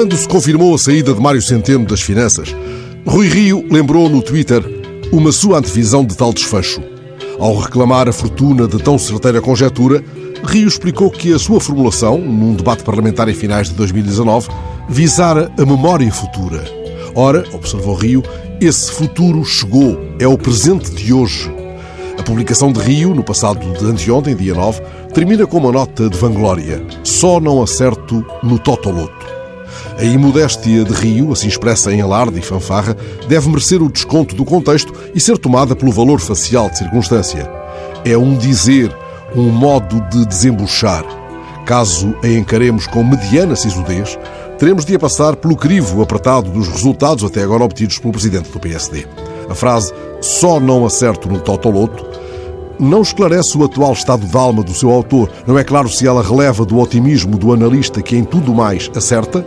Quando se confirmou a saída de Mário Centeno das finanças, Rui Rio lembrou no Twitter uma sua antevisão de tal desfecho. Ao reclamar a fortuna de tão certeira conjetura, Rio explicou que a sua formulação, num debate parlamentar em finais de 2019, visara a memória futura. Ora, observou Rio, esse futuro chegou, é o presente de hoje. A publicação de Rio, no passado de anteontem, dia 9, termina com uma nota de vanglória. Só não acerto no Totoloto. A imodéstia de Rio, assim expressa em alarde e fanfarra, deve merecer o desconto do contexto e ser tomada pelo valor facial de circunstância. É um dizer, um modo de desembuchar. Caso a encaremos com mediana sisudez, teremos de a passar pelo crivo apertado dos resultados até agora obtidos pelo presidente do PSD. A frase só não acerto no totoloto não esclarece o atual estado de alma do seu autor. Não é claro se ela releva do otimismo do analista que em tudo mais acerta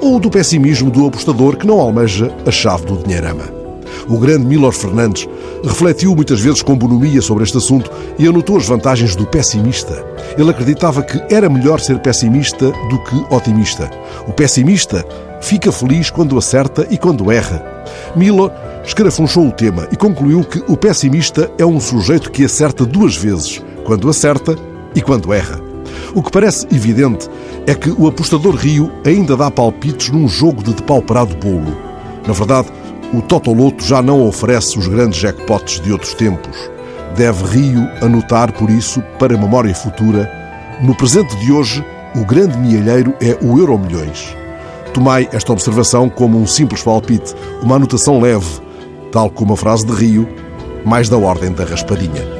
ou do pessimismo do apostador que não almeja a chave do dinheirama. O grande Milor Fernandes refletiu muitas vezes com bonomia sobre este assunto e anotou as vantagens do pessimista. Ele acreditava que era melhor ser pessimista do que otimista. O pessimista fica feliz quando acerta e quando erra. Milor escarafunchou o tema e concluiu que o pessimista é um sujeito que acerta duas vezes, quando acerta e quando erra. O que parece evidente é que o apostador Rio ainda dá palpites num jogo de depauperado bolo. Na verdade, o Totoloto já não oferece os grandes jackpots de outros tempos. Deve Rio anotar, por isso, para memória futura, no presente de hoje, o grande mielheiro é o Euro Milhões. Tomai esta observação como um simples palpite, uma anotação leve, tal como a frase de Rio, mais da ordem da raspadinha.